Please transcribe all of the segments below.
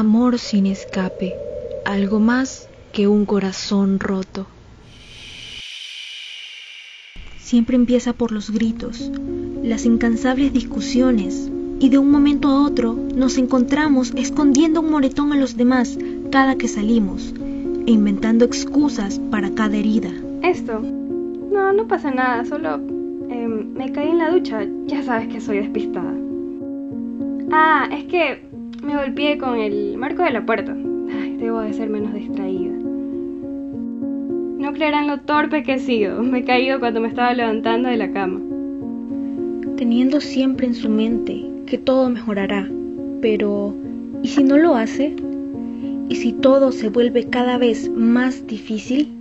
amor sin escape, algo más que un corazón roto. Siempre empieza por los gritos, las incansables discusiones, y de un momento a otro nos encontramos escondiendo un moretón a los demás cada que salimos e inventando excusas para cada herida. Esto. No, no pasa nada, solo em, me caí en la ducha. Ya sabes que soy despistada. Ah, es que me golpeé con el marco de la puerta. Ay, debo de ser menos distraída. No creerán lo torpe que he sido. Me he caído cuando me estaba levantando de la cama. Teniendo siempre en su mente que todo mejorará, pero ¿y si no lo hace? ¿Y si todo se vuelve cada vez más difícil?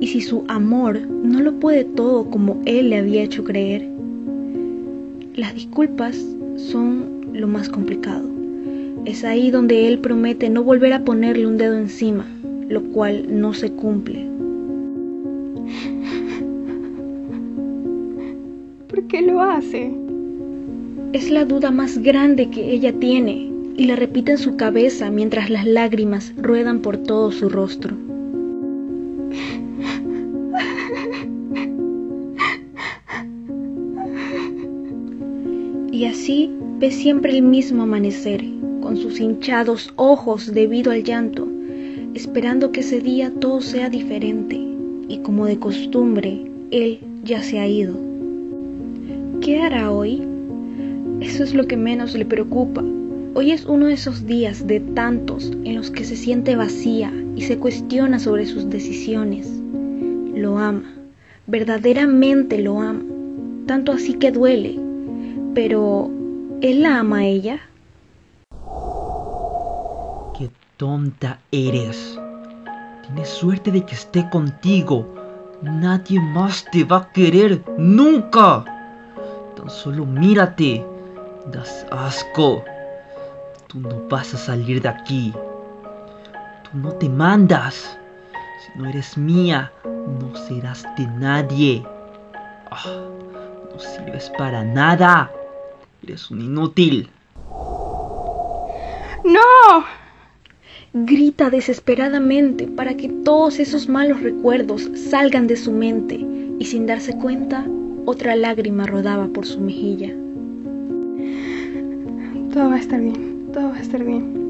¿Y si su amor no lo puede todo como él le había hecho creer? Las disculpas son lo más complicado. Es ahí donde él promete no volver a ponerle un dedo encima, lo cual no se cumple. ¿Por qué lo hace? Es la duda más grande que ella tiene y la repite en su cabeza mientras las lágrimas ruedan por todo su rostro. Y así ve siempre el mismo amanecer, con sus hinchados ojos debido al llanto, esperando que ese día todo sea diferente, y como de costumbre, él ya se ha ido. ¿Qué hará hoy? Eso es lo que menos le preocupa. Hoy es uno de esos días de tantos en los que se siente vacía y se cuestiona sobre sus decisiones. Lo ama, verdaderamente lo ama, tanto así que duele. Pero, ¿él la ama a ella? ¡Qué tonta eres! Tienes suerte de que esté contigo. Nadie más te va a querer nunca. Tan solo mírate. Das asco. Tú no vas a salir de aquí. Tú no te mandas. Si no eres mía, no serás de nadie. Ah, no sirves para nada. Eres un inútil. ¡No! Grita desesperadamente para que todos esos malos recuerdos salgan de su mente y sin darse cuenta, otra lágrima rodaba por su mejilla. Todo va a estar bien, todo va a estar bien.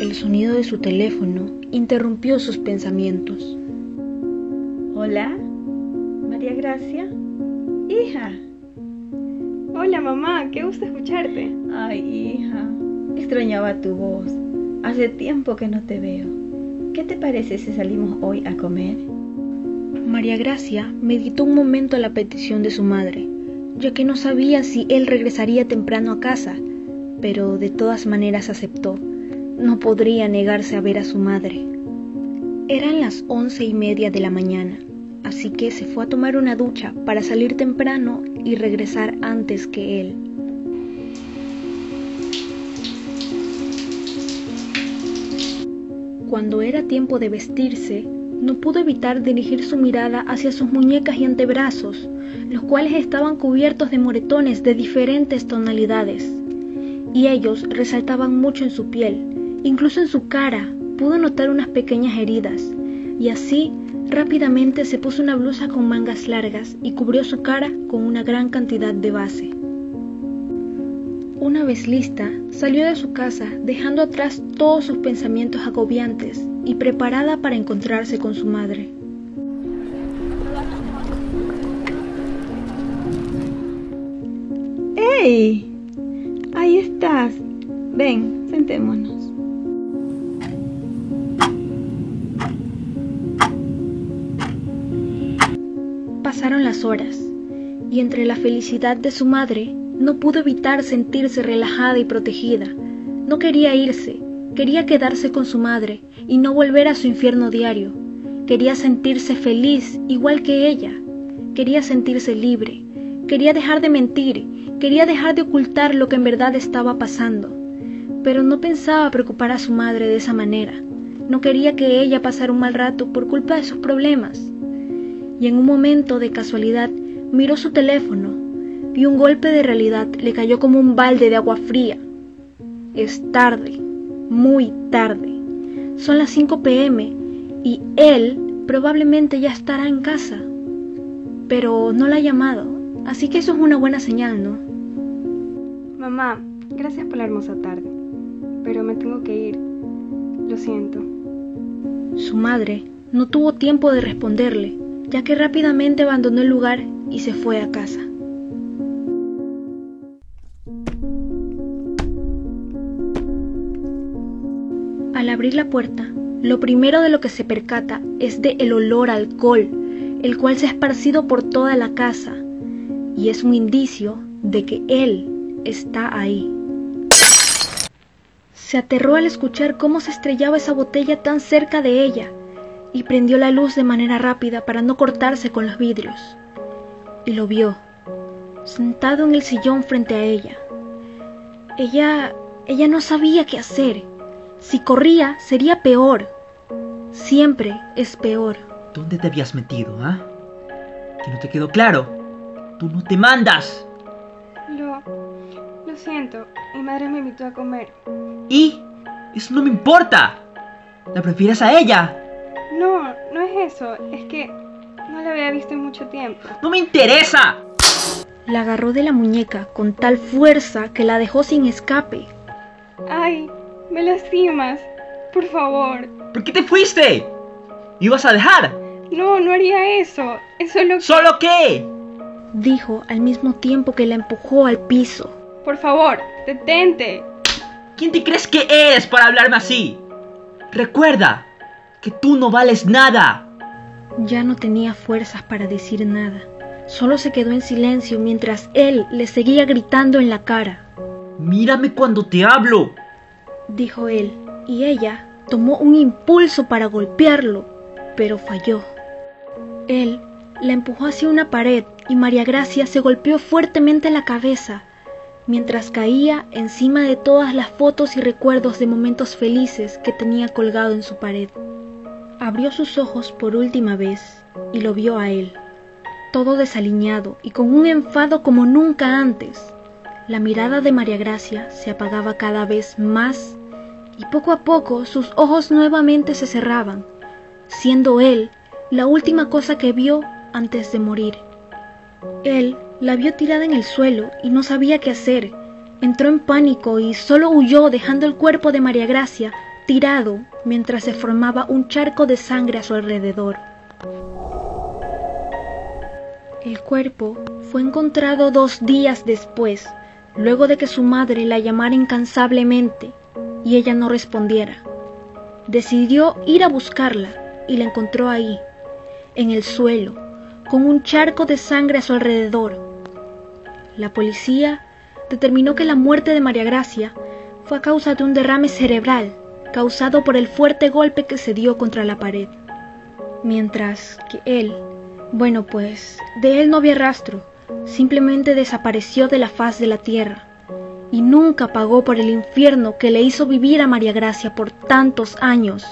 El sonido de su teléfono interrumpió sus pensamientos. Hola, María Gracia. Hija. Hola mamá, qué gusto escucharte. Ay, hija, extrañaba tu voz. Hace tiempo que no te veo. ¿Qué te parece si salimos hoy a comer? María Gracia meditó un momento la petición de su madre, ya que no sabía si él regresaría temprano a casa, pero de todas maneras aceptó. No podría negarse a ver a su madre. Eran las once y media de la mañana, así que se fue a tomar una ducha para salir temprano y regresar antes que él. Cuando era tiempo de vestirse, no pudo evitar dirigir su mirada hacia sus muñecas y antebrazos, los cuales estaban cubiertos de moretones de diferentes tonalidades, y ellos resaltaban mucho en su piel, incluso en su cara pudo notar unas pequeñas heridas, y así rápidamente se puso una blusa con mangas largas y cubrió su cara con una gran cantidad de base. Una vez lista, salió de su casa dejando atrás todos sus pensamientos agobiantes y preparada para encontrarse con su madre. ¡Hey! Ahí estás. Ven, sentémonos. Pasaron las horas, y entre la felicidad de su madre no pudo evitar sentirse relajada y protegida. No quería irse, quería quedarse con su madre y no volver a su infierno diario. Quería sentirse feliz igual que ella. Quería sentirse libre. Quería dejar de mentir. Quería dejar de ocultar lo que en verdad estaba pasando. Pero no pensaba preocupar a su madre de esa manera. No quería que ella pasara un mal rato por culpa de sus problemas. Y en un momento de casualidad miró su teléfono y un golpe de realidad le cayó como un balde de agua fría. Es tarde, muy tarde. Son las 5 pm y él probablemente ya estará en casa. Pero no la ha llamado, así que eso es una buena señal, ¿no? Mamá, gracias por la hermosa tarde, pero me tengo que ir. Lo siento. Su madre no tuvo tiempo de responderle, ya que rápidamente abandonó el lugar y se fue a casa. Al abrir la puerta, lo primero de lo que se percata es de el olor a alcohol, el cual se ha esparcido por toda la casa, y es un indicio de que él está ahí. Se aterró al escuchar cómo se estrellaba esa botella tan cerca de ella y prendió la luz de manera rápida para no cortarse con los vidrios. Y lo vio, sentado en el sillón frente a ella. Ella, ella no sabía qué hacer. Si corría sería peor. Siempre es peor. ¿Dónde te habías metido, ah? ¿Que no te quedó claro? Tú no te mandas. Lo, lo siento. Mi madre me invitó a comer. ¿Y? Eso no me importa. ¿La prefieres a ella? No, no es eso. Es que no la había visto en mucho tiempo. ¡No me interesa! La agarró de la muñeca con tal fuerza que la dejó sin escape. Ay, me lastimas. Por favor. ¿Por qué te fuiste? ¿Ibas a dejar? No, no haría eso. Es solo que... ¿Solo qué? Dijo al mismo tiempo que la empujó al piso. Por favor, detente. ¿Quién te crees que eres para hablarme así? Recuerda que tú no vales nada. Ya no tenía fuerzas para decir nada. Solo se quedó en silencio mientras él le seguía gritando en la cara. Mírame cuando te hablo. Dijo él, y ella tomó un impulso para golpearlo, pero falló. Él la empujó hacia una pared y María Gracia se golpeó fuertemente la cabeza, mientras caía encima de todas las fotos y recuerdos de momentos felices que tenía colgado en su pared. Abrió sus ojos por última vez y lo vio a él, todo desaliñado y con un enfado como nunca antes. La mirada de María Gracia se apagaba cada vez más y poco a poco sus ojos nuevamente se cerraban, siendo él la última cosa que vio antes de morir. Él la vio tirada en el suelo y no sabía qué hacer. Entró en pánico y solo huyó dejando el cuerpo de María Gracia tirado mientras se formaba un charco de sangre a su alrededor. El cuerpo fue encontrado dos días después, luego de que su madre la llamara incansablemente y ella no respondiera. Decidió ir a buscarla y la encontró ahí, en el suelo, con un charco de sangre a su alrededor. La policía determinó que la muerte de María Gracia fue a causa de un derrame cerebral causado por el fuerte golpe que se dio contra la pared. Mientras que él, bueno pues, de él no había rastro, simplemente desapareció de la faz de la tierra y nunca pagó por el infierno que le hizo vivir a María Gracia por tantos años.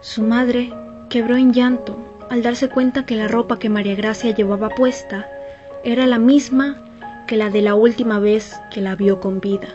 Su madre quebró en llanto al darse cuenta que la ropa que María Gracia llevaba puesta era la misma que la de la última vez que la vio con vida.